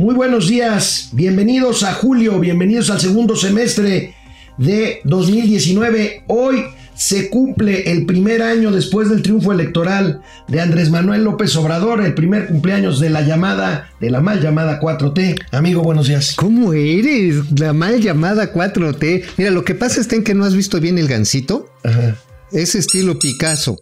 Muy buenos días, bienvenidos a julio, bienvenidos al segundo semestre de 2019. Hoy se cumple el primer año después del triunfo electoral de Andrés Manuel López Obrador, el primer cumpleaños de la llamada, de la mal llamada 4T. Amigo, buenos días. ¿Cómo eres? La mal llamada 4T. Mira, lo que pasa es que no has visto bien el gancito. Ajá. Es estilo Picasso.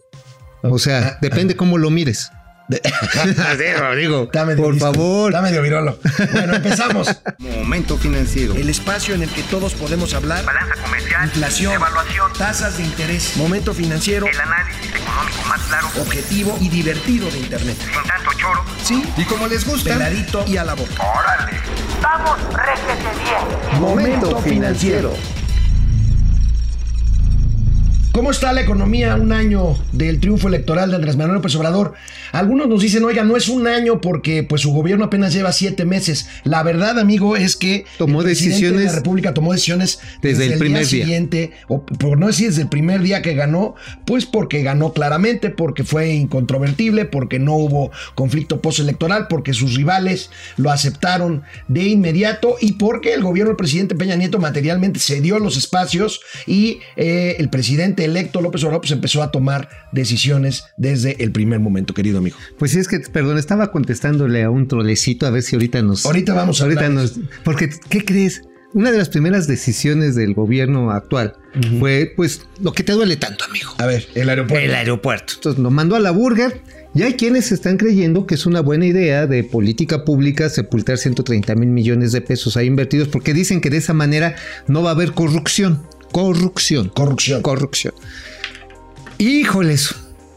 O sea, depende cómo lo mires. digo, por favor. Dame de virolo. Bueno, empezamos. Momento financiero. El espacio en el que todos podemos hablar. Balanza comercial. Inflación. Evaluación. Tasas de interés. Momento financiero. El análisis económico más claro. Objetivo y divertido de Internet. Sin tanto choro. Sí. Y como les gusta. Peladito y a la boca. Órale. Vamos, réjete bien. Momento financiero. ¿Cómo está la economía un año del triunfo electoral de Andrés Manuel López Obrador? Algunos nos dicen, oiga, no es un año porque pues su gobierno apenas lleva siete meses. La verdad, amigo, es que tomó decisiones. De la República tomó decisiones desde, el, primer día, siguiente, o por no decir desde el primer día que ganó, pues porque ganó claramente, porque fue incontrovertible, porque no hubo conflicto postelectoral, porque sus rivales lo aceptaron de inmediato y porque el gobierno del presidente Peña Nieto materialmente cedió los espacios y eh, el presidente electo López Obrador pues empezó a tomar decisiones desde el primer momento, querido amigo. Pues sí, es que, perdón, estaba contestándole a un trolecito a ver si ahorita nos... Ahorita vamos a ahorita nos, Porque, ¿qué crees? Una de las primeras decisiones del gobierno actual fue, pues, lo que te duele tanto, amigo. A ver, el aeropuerto. El aeropuerto. Entonces, lo mandó a la burger. Y hay quienes están creyendo que es una buena idea de política pública sepultar 130 mil millones de pesos ahí invertidos porque dicen que de esa manera no va a haber corrupción. Corrupción. Corrupción. Corrupción. Híjoles.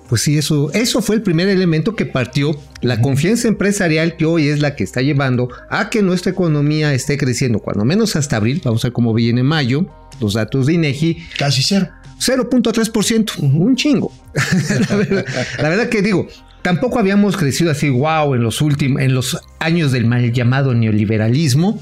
Pues sí, eso, eso fue el primer elemento que partió la confianza empresarial que hoy es la que está llevando a que nuestra economía esté creciendo, cuando menos hasta abril, vamos a ver cómo viene mayo, los datos de INEGI. Casi cero. 0.3%, un chingo. la, verdad, la verdad que digo, tampoco habíamos crecido así, wow, en los últimos, en los años del mal llamado neoliberalismo,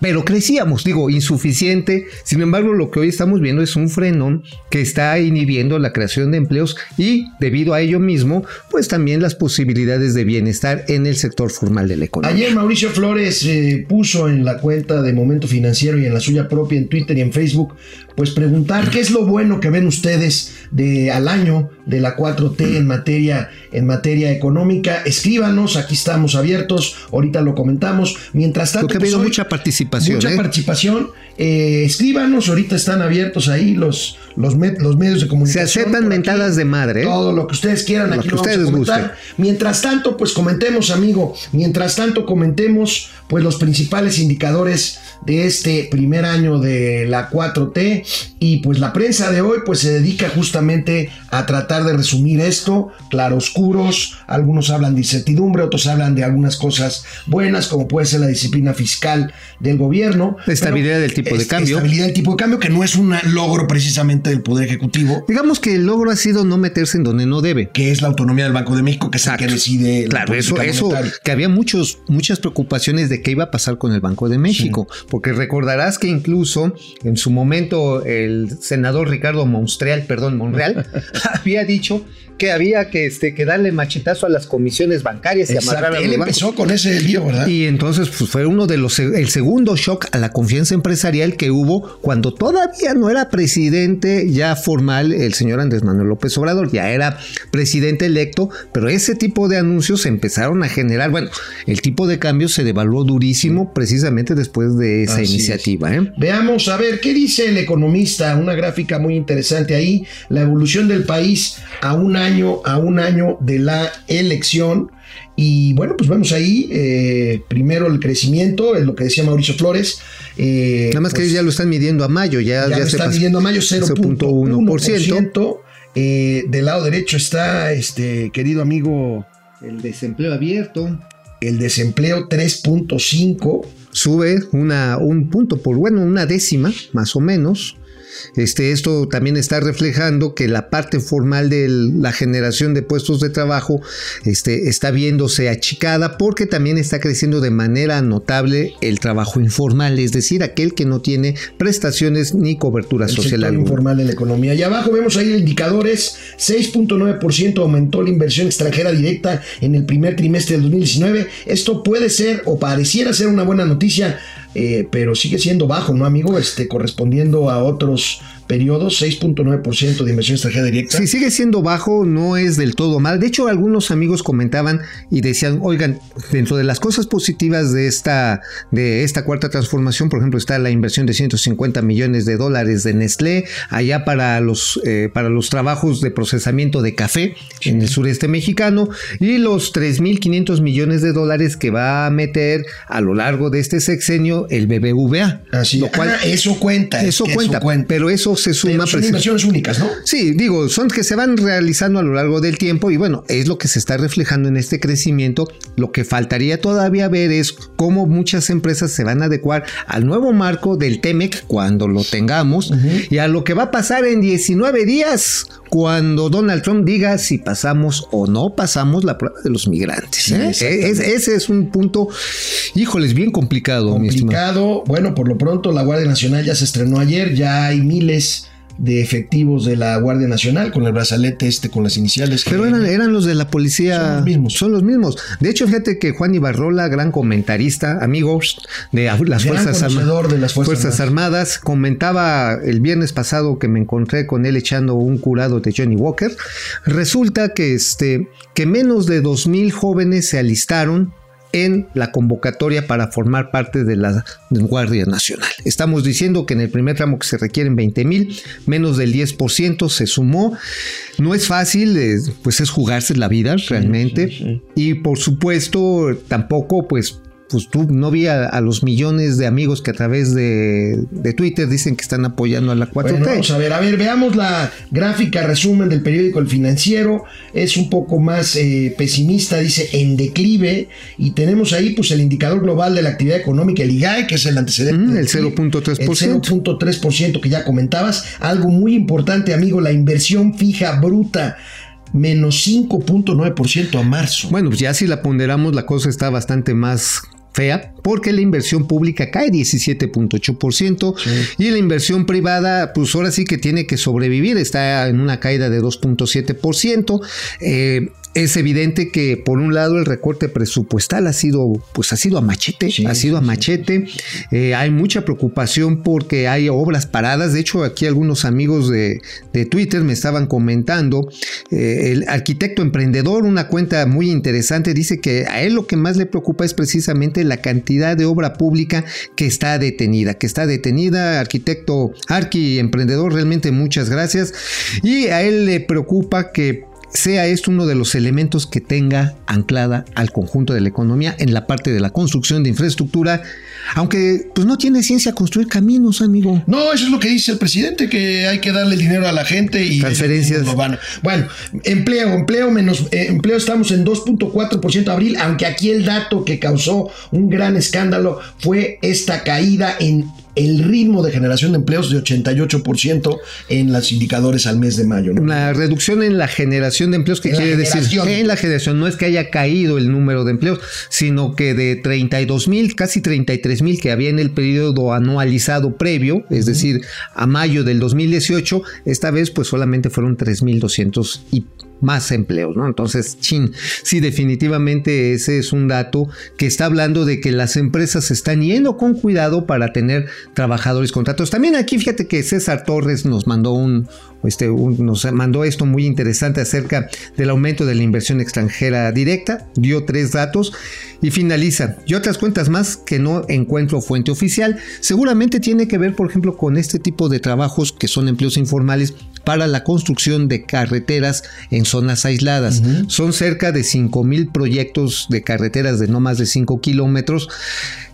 pero crecíamos, digo, insuficiente. Sin embargo, lo que hoy estamos viendo es un frenón que está inhibiendo la creación de empleos y debido a ello mismo, pues también las posibilidades de bienestar en el sector formal de la economía. Ayer Mauricio Flores eh, puso en la cuenta de Momento Financiero y en la suya propia en Twitter y en Facebook, pues preguntar qué es lo bueno que ven ustedes de al año de la 4T en materia en materia económica. Escríbanos, aquí estamos abiertos, ahorita lo comentamos. Mientras tanto, Porque ha habido pues, mucha participación. Mucha ¿eh? participación. Eh, escríbanos, ahorita están abiertos ahí los, los, los medios de comunicación. Se aceptan mentadas de madre. ¿eh? Todo lo que ustedes quieran, aquí que lo ustedes vamos a comentar. Mientras tanto, pues comentemos, amigo. Mientras tanto, comentemos pues los principales indicadores de este primer año de la 4T y pues la prensa de hoy pues se dedica justamente a tratar de resumir esto, claroscuros, algunos hablan de incertidumbre, otros hablan de algunas cosas buenas como puede ser la disciplina fiscal del gobierno. Estabilidad del tipo de cambio. Estabilidad del tipo de cambio que no es un logro precisamente del Poder Ejecutivo. Digamos que el logro ha sido no meterse en donde no debe. Que es la autonomía del Banco de México, que es el que decide. Claro, eso, eso, que había muchos, muchas preocupaciones de qué iba a pasar con el Banco de México, sí. porque recordarás que incluso en su momento el senador Ricardo Monstreal, perdón, Monreal, había dicho que había que, este, que darle machetazo a las comisiones bancarias y amarrar a Él empezó con ese lío, ¿verdad? Y entonces pues, fue uno de los, el segundo shock a la confianza empresarial que hubo cuando todavía no era presidente ya formal el señor Andrés Manuel López Obrador, ya era presidente electo, pero ese tipo de anuncios se empezaron a generar, bueno, el tipo de cambio se devaluó durísimo precisamente después de esa Así iniciativa. ¿eh? Veamos a ver qué dice el economista, una gráfica muy interesante ahí, la evolución del país a un año a un año de la elección. Y bueno, pues vemos ahí eh, primero el crecimiento, es lo que decía Mauricio Flores. Eh, Nada más pues, que ya lo están midiendo a mayo, ya, ya, ya lo se están midiendo a mayo 0.1%. Eh, del lado derecho está, este querido amigo, el desempleo abierto. El desempleo 3.5. Sube una, un punto por, bueno, una décima, más o menos. Este, esto también está reflejando que la parte formal de la generación de puestos de trabajo este, está viéndose achicada porque también está creciendo de manera notable el trabajo informal, es decir, aquel que no tiene prestaciones ni cobertura El social sector informal de la economía. Y abajo vemos ahí indicadores, 6.9% aumentó la inversión extranjera directa en el primer trimestre del 2019. Esto puede ser o pareciera ser una buena noticia, eh, pero sigue siendo bajo, ¿no, amigo? Este, correspondiendo a otros periodos, 6.9% de inversión extranjera directa. Si sigue siendo bajo, no es del todo mal. De hecho, algunos amigos comentaban y decían, oigan, dentro de las cosas positivas de esta, de esta cuarta transformación, por ejemplo, está la inversión de 150 millones de dólares de Nestlé, allá para los, eh, para los trabajos de procesamiento de café en el sureste mexicano, y los 3.500 millones de dólares que va a meter a lo largo de este sexenio el BBVA. Así, lo cual, ah, eso cuenta. eso, que cuenta, pero eso se suma Pero son inversiones únicas, ¿no? Sí, digo, son que se van realizando a lo largo del tiempo y bueno, es lo que se está reflejando en este crecimiento. Lo que faltaría todavía ver es cómo muchas empresas se van a adecuar al nuevo marco del TEMEC cuando lo tengamos y a lo que va a pasar en 19 días cuando Donald Trump diga si pasamos o no pasamos la prueba de los migrantes. Sí, ¿eh? exactamente. Es- ese es un punto, híjoles, bien complicado, mi complicado. Bueno, por lo pronto la Guardia Nacional ya se estrenó ayer, ya hay miles de efectivos de la Guardia Nacional con el brazalete este con las iniciales. Pero eran, eran los de la policía. Son los mismos. Son los mismos. De hecho, fíjate que Juan Ibarrola, gran comentarista, amigo de las Gran Fuerzas, Arma- conocedor de las Fuerzas Armadas, comentaba el viernes pasado que me encontré con él echando un curado de Johnny Walker. Resulta que, este, que menos de 2.000 jóvenes se alistaron en la convocatoria para formar parte de la Guardia Nacional. Estamos diciendo que en el primer tramo que se requieren 20 mil, menos del 10% se sumó. No es fácil, pues es jugarse la vida realmente. Y por supuesto, tampoco pues pues tú no vi a, a los millones de amigos que a través de, de Twitter dicen que están apoyando a la 4T. Bueno, vamos a ver, a ver, veamos la gráfica resumen del periódico El Financiero. Es un poco más eh, pesimista, dice en declive. Y tenemos ahí pues el indicador global de la actividad económica, el IGAE, que es el antecedente. Mm, el PIB, 0.3%. El 0.3% que ya comentabas. Algo muy importante, amigo, la inversión fija bruta. Menos 5.9% a marzo. Bueno, pues ya si la ponderamos, la cosa está bastante más fea, porque la inversión pública cae 17.8% y la inversión privada, pues ahora sí que tiene que sobrevivir, está en una caída de 2.7%. Eh, es evidente que por un lado el recorte presupuestal ha sido, pues ha sido a machete, Sí, ha sido a machete. Eh, hay mucha preocupación porque hay obras paradas. De hecho, aquí algunos amigos de, de Twitter me estaban comentando. eh, el arquitecto emprendedor, una cuenta muy interesante, dice que a él lo que más le preocupa es precisamente la cantidad de obra pública que está detenida, que está detenida. Arquitecto, arqui emprendedor, realmente muchas gracias. Y a él le preocupa que sea esto uno de los elementos que tenga anclada al conjunto de la economía en la parte de la construcción de infraestructura, aunque pues no tiene ciencia construir caminos, amigo. No, eso es lo que dice el presidente, que hay que darle dinero a la gente y Transferencias. Bueno, empleo, empleo menos eh, empleo estamos en 2.4% de abril, aunque aquí el dato que causó un gran escándalo fue esta caída en el ritmo de generación de empleos de 88% en los indicadores al mes de mayo. ¿no? La reducción en la generación de empleos, ¿qué En la quiere decir? En la generación, no es que haya caído el número de empleos, sino que de 32 mil, casi 33 mil que había en el periodo anualizado previo, es decir, a mayo del 2018, esta vez pues solamente fueron 3.200 y más empleos, ¿no? Entonces, chin, sí, definitivamente ese es un dato que está hablando de que las empresas están yendo con cuidado para tener trabajadores contratos. También aquí fíjate que César Torres nos mandó un, este, nos mandó esto muy interesante acerca del aumento de la inversión extranjera directa, dio tres datos y finaliza. Y otras cuentas más que no encuentro fuente oficial. Seguramente tiene que ver, por ejemplo, con este tipo de trabajos que son empleos informales para la construcción de carreteras en zonas aisladas. Son cerca de 5 mil proyectos de carreteras de no más de 5 kilómetros.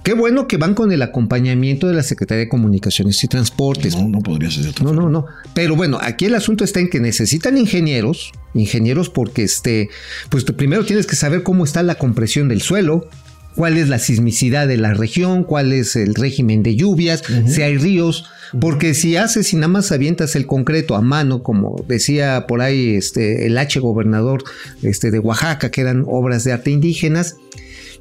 Qué bueno que van con el acompañamiento de la Secretaría de Comunicaciones y Transportes. No, no podría ser de otra No, no, no. Pero bueno, aquí el asunto está en que necesitan ingenieros, ingenieros porque este, pues primero tienes que saber cómo está la compresión del suelo, cuál es la sismicidad de la región, cuál es el régimen de lluvias, si hay ríos, porque si haces y nada más avientas el concreto a mano, como decía por ahí este, el H gobernador este, de Oaxaca, que eran obras de arte indígenas,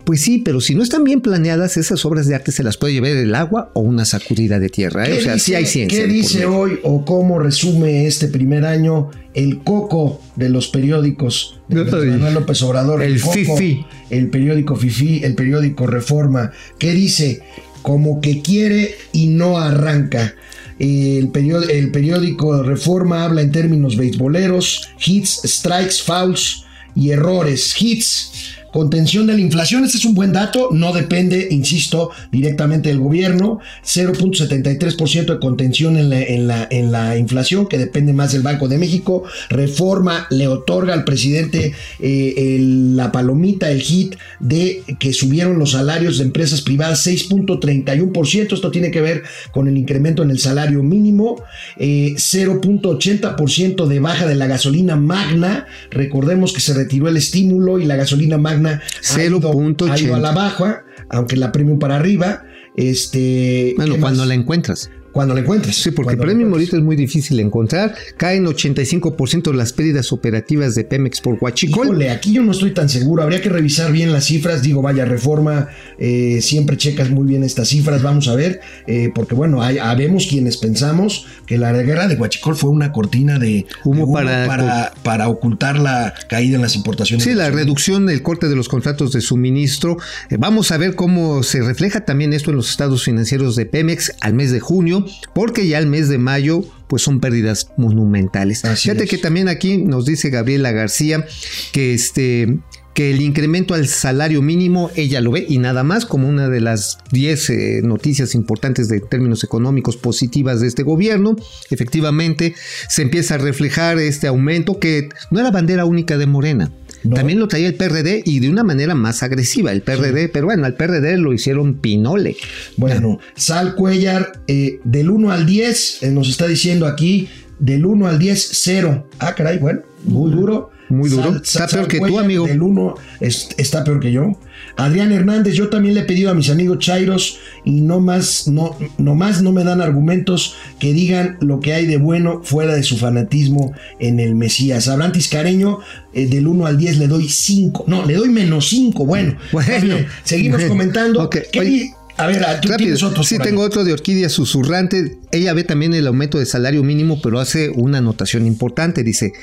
pues sí, pero si no están bien planeadas, esas obras de arte se las puede llevar el agua o una sacudida de tierra. ¿eh? O sea, dice, sí hay ciencia. ¿Qué dice hoy o cómo resume este primer año el coco de los periódicos de Manuel López Obrador? el coco, Fifi. El periódico Fifi, el periódico Reforma. ¿Qué dice? Como que quiere y no arranca. El periódico, el periódico Reforma habla en términos beisboleros, hits, strikes, fouls y errores. Hits, contención de la inflación, este es un buen dato, no depende, insisto, directamente del gobierno. 0.73% de contención en la, en, la, en la inflación, que depende más del Banco de México. Reforma le otorga al presidente eh, la palomita, el hit de que subieron los salarios de empresas privadas 6.31%. Esto tiene que ver con el incremento en el salario mínimo. Eh, 0.80% de baja de la gasolina magna. Recordemos que se retiró el estímulo y la gasolina magna ido, 0.80. ha ido a la baja, aunque la premium para arriba. Este, Bueno, ¿qué cuando más? la encuentras. Cuando la encuentres. Sí, porque premium encuentres. ahorita es muy difícil de encontrar. Caen 85% las pérdidas operativas de Pemex por Huachicol. Híjole, aquí yo no estoy tan seguro. Habría que revisar bien las cifras. Digo, vaya, reforma, eh, siempre checas muy bien estas cifras. Vamos a ver, eh, porque bueno, hay, habemos quienes pensamos que la guerra de Huachicol fue una cortina de Humo de para- para, para ocultar la caída en las importaciones. Sí, la reducción del corte de los contratos de suministro. Eh, vamos a ver cómo se refleja también esto en los estados financieros de Pemex al mes de junio, porque ya el mes de mayo pues son pérdidas monumentales. Así Fíjate es. que también aquí nos dice Gabriela García que este que el incremento al salario mínimo ella lo ve y nada más como una de las 10 eh, noticias importantes de términos económicos positivas de este gobierno. Efectivamente, se empieza a reflejar este aumento que no era bandera única de Morena. No. También lo traía el PRD y de una manera más agresiva el PRD, pero bueno, al PRD lo hicieron pinole. Bueno, Sal Cuellar, eh, del 1 al 10, eh, nos está diciendo aquí, del 1 al 10, 0. Ah, caray, bueno, muy duro. Muy duro. Está peor que tú, amigo. Del 1 es- está peor que yo. Adrián Hernández, yo también le he pedido a mis amigos Chairos y no más, no, no más no me dan argumentos que digan lo que hay de bueno fuera de su fanatismo en el Mesías. Abraham Tiscareño, eh, del 1 al 10 le doy 5. No, le doy menos 5. Bueno, Bueno, seguimos bueno, comentando. ok. ¿Qué Oye, a ver, tú Rápido. otros Sí, tengo otro de Orquídea Susurrante. Ella ve también el aumento de salario mínimo, pero hace una anotación importante. Dice,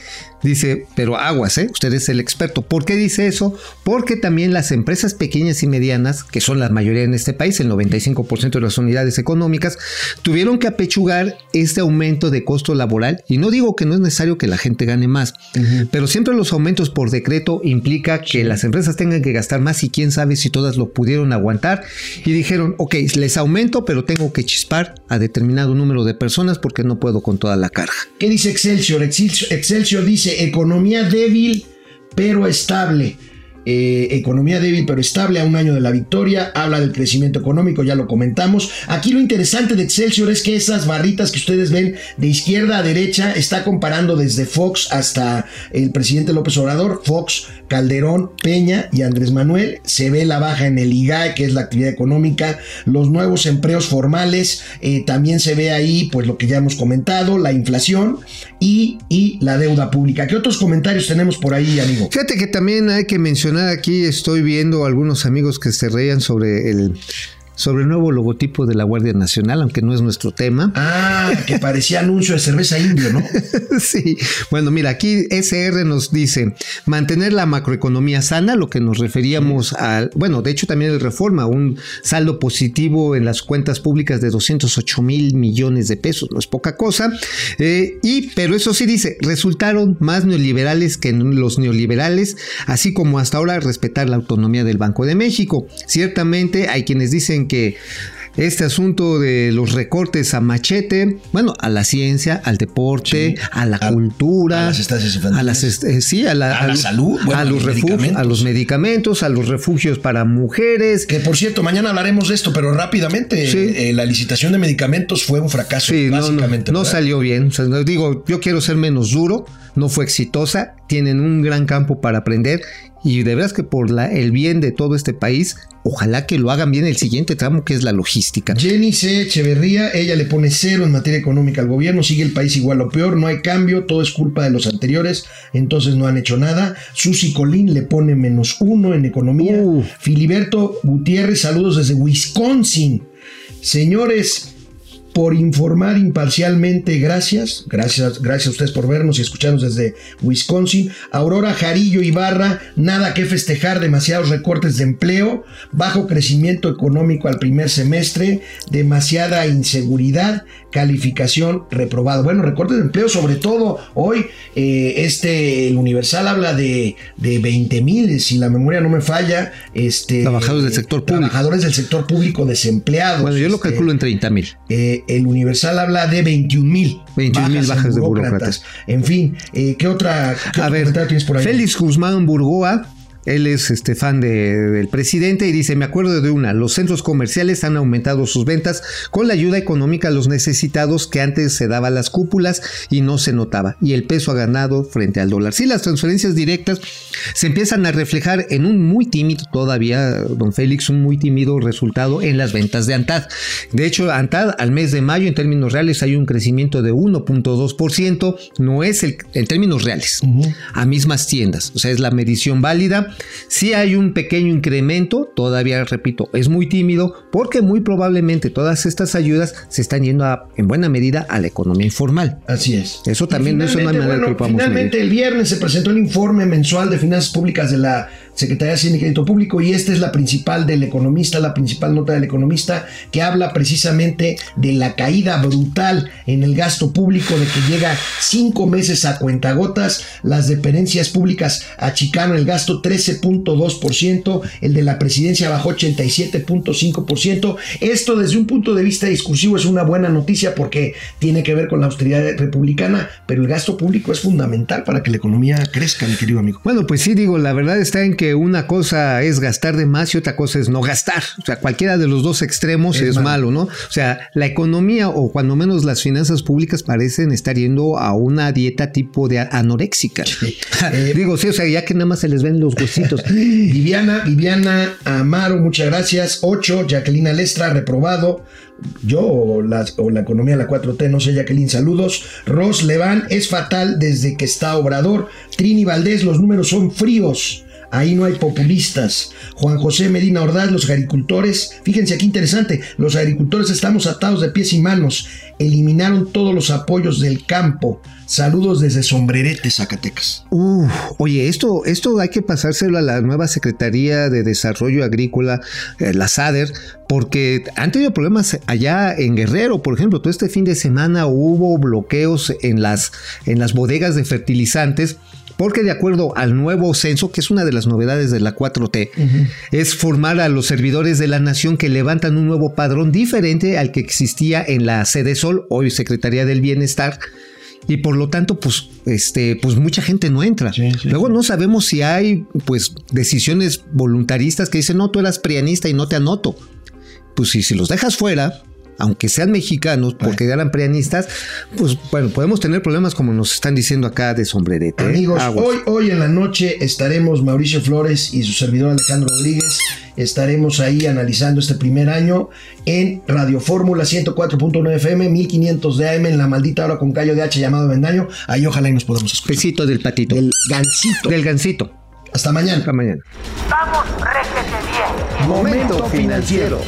dice, pero aguas, ¿eh? Usted es el experto. ¿Por qué dice eso? Porque también las empresas pequeñas y medianas, que son la mayoría en este país, el 95% de las unidades económicas, tuvieron que apechugar este aumento de costo laboral. Y no digo que no es necesario que la gente gane más, pero siempre los aumentos por decreto implica que las empresas tengan que gastar más y quién sabe si todas lo pudieron aguantar. Y dijeron, ok, les aumento, pero tengo que chispar a determinado número de personas porque no puedo con toda la carga. ¿Qué dice Excelsior? Excelsior, dice economía débil pero estable. Eh, economía débil pero estable a un año de la victoria, habla del crecimiento económico, ya lo comentamos. Aquí lo interesante de Excelsior es que esas barritas que ustedes ven de izquierda a derecha está comparando desde Fox hasta el presidente López Obrador, Fox, Calderón, Peña y Andrés Manuel. Se ve la baja en el IGAE, que es la actividad económica, los nuevos empleos formales, eh, también se ve ahí pues lo que ya hemos comentado, la inflación y, y la deuda pública. ¿Qué otros comentarios tenemos por ahí, amigo? Fíjate que también hay que mencionar aquí, estoy viendo algunos amigos que se reían sobre el, sobre el nuevo logotipo de la Guardia Nacional, aunque no es nuestro tema. Ah, que parecía anuncio de cerveza indio, ¿no? Sí, bueno, mira, aquí SR nos dice mantener la macroeconomía sana, lo que nos referíamos al, bueno, de hecho también el reforma, un saldo positivo en las cuentas públicas de 208 mil millones de pesos, no es poca cosa, eh, y, pero eso sí dice, resultaron más neoliberales que los neoliberales, así como hasta ahora respetar la autonomía del Banco de México. Ciertamente hay quienes dicen que este asunto de los recortes a machete, bueno, a la ciencia, al deporte, Sí. a la A- cultura, a las estancias infantiles. a las est- eh, sí, a la, A la salud, bueno, a los refugios, a los medicamentos, a los refugios para mujeres. Que por cierto, mañana hablaremos de esto, pero rápidamente, Sí. eh, la licitación de medicamentos fue un fracaso, Sí, no, no, básicamente. no salió bien. O sea, digo, yo quiero ser menos duro, no fue exitosa, tienen un gran campo para aprender y de veras que por la, el bien de todo este país, ojalá que lo hagan bien el siguiente tramo que es la logística. Jenny C. Echeverría, ella le pone cero en materia económica al gobierno, sigue el país igual o peor, no hay cambio, todo es culpa de los anteriores, entonces no han hecho nada. Susi Colín le pone menos uno en economía. Uh. Filiberto Gutiérrez, saludos desde Wisconsin. Señores, por informar imparcialmente, gracias. Gracias, gracias a ustedes por vernos y escucharnos desde Wisconsin. Aurora Jarillo Ibarra, nada que festejar, demasiados recortes de empleo, bajo crecimiento económico al primer semestre, demasiada inseguridad, calificación reprobado. Bueno, recortes de empleo, sobre todo hoy, eh, este, el Universal habla de, de 20 mil, si la memoria no me falla, este, Trabajadores del sector público. Trabajadores del sector público desempleados. Bueno, yo lo este, calculo en 30 mil. eh, el Universal habla de 21 mil 21,000 bajas de burócratas. En fin, eh, ¿qué otra qué A ver, tienes por ahí? Félix Guzmán Burgoa, él es este fan de- del presidente y dice, me acuerdo de una, los centros comerciales han aumentado sus ventas con la ayuda económica a los necesitados que antes se daba a las cúpulas y no se notaba, y el peso ha ganado frente al dólar. Sí, las transferencias directas se empiezan a reflejar en un muy tímido todavía, don Félix, un muy tímido resultado en las ventas de ANTAD. De hecho, ANTAD al mes de mayo en términos reales hay un crecimiento de 1.2%, no es el en términos reales, a mismas tiendas, o sea, es la medición válida. Sí hay un pequeño incremento, todavía repito, es muy tímido porque muy probablemente todas estas ayudas se están yendo a- en buena medida a la economía informal. Así es. Eso también, no hay finalmente, manera que bueno, podamos Finalmente, el viernes se presentó el informe mensual de finanzas públicas de la Secretaría de Hacienda y Crédito Público y esta es la principal del economista, la principal nota del economista que habla precisamente de la caída brutal en el gasto público, de que llega cinco meses a cuentagotas, las dependencias públicas achicaron el gasto 13.2%, el de la presidencia bajó 87.5%. Esto desde un punto de vista discursivo es una buena noticia porque tiene que ver con la austeridad republicana, pero el gasto público es fundamental para que la economía crezca, mi querido amigo. Bueno, pues sí, digo, la verdad está en que una cosa es gastar de más y otra cosa es no gastar. O sea, cualquiera de los dos extremos Es es, malo. malo. ¿no? O sea, la economía o cuando menos las finanzas públicas parecen estar yendo a una dieta tipo de anoréxica. Eh, digo, sí, o sea, ya que nada más se les ven los huesitos. Viviana, Viviana Amaro, muchas gracias. 8, Jacqueline Alestra, reprobado. Yo o la, o la economía la 4T, no sé, Jacqueline, saludos. Ros Leván, es fatal desde que está Obrador. Trini Valdés, los números son fríos. Ahí no hay populistas. Juan José Medina Ordaz, los agricultores. Fíjense aquí interesante. Los agricultores estamos atados de pies y manos. Eliminaron todos los apoyos del campo. Saludos desde Sombrerete, Zacatecas. Uf, oye, esto, esto hay que pasárselo a la nueva Secretaría de Desarrollo Agrícola, eh, la SADER, porque han tenido problemas allá en Guerrero, por ejemplo. Todo este fin de semana hubo bloqueos en las, en las bodegas de fertilizantes. Porque de acuerdo al nuevo censo, que es una de las novedades de la 4T, es formar a los servidores de la nación que levantan un nuevo padrón diferente al que existía en la Sede Sol, hoy Secretaría del Bienestar, y por lo tanto, pues, este, pues mucha gente no entra. Sí, sí, Luego no sabemos si hay, pues, decisiones voluntaristas que dicen, no, tú eras prianista y no te anoto. Pues si, si los dejas fuera, aunque sean mexicanos, porque eran prianistas, pues bueno, podemos tener problemas como nos están diciendo acá de sombrerete. ¿eh? Amigos, hoy, hoy en la noche estaremos Mauricio Flores y su servidor Alejandro Rodríguez. Estaremos ahí analizando este primer año en Radio Fórmula 104.9 FM, 1500 de AM, en la maldita hora con callo de H llamado Vendaño. Ahí ojalá y nos podamos escuchar. Besito del patito. Del gancito. Del gancito. Hasta mañana. Hasta mañana. Vamos, réjete bien. Momento financiero.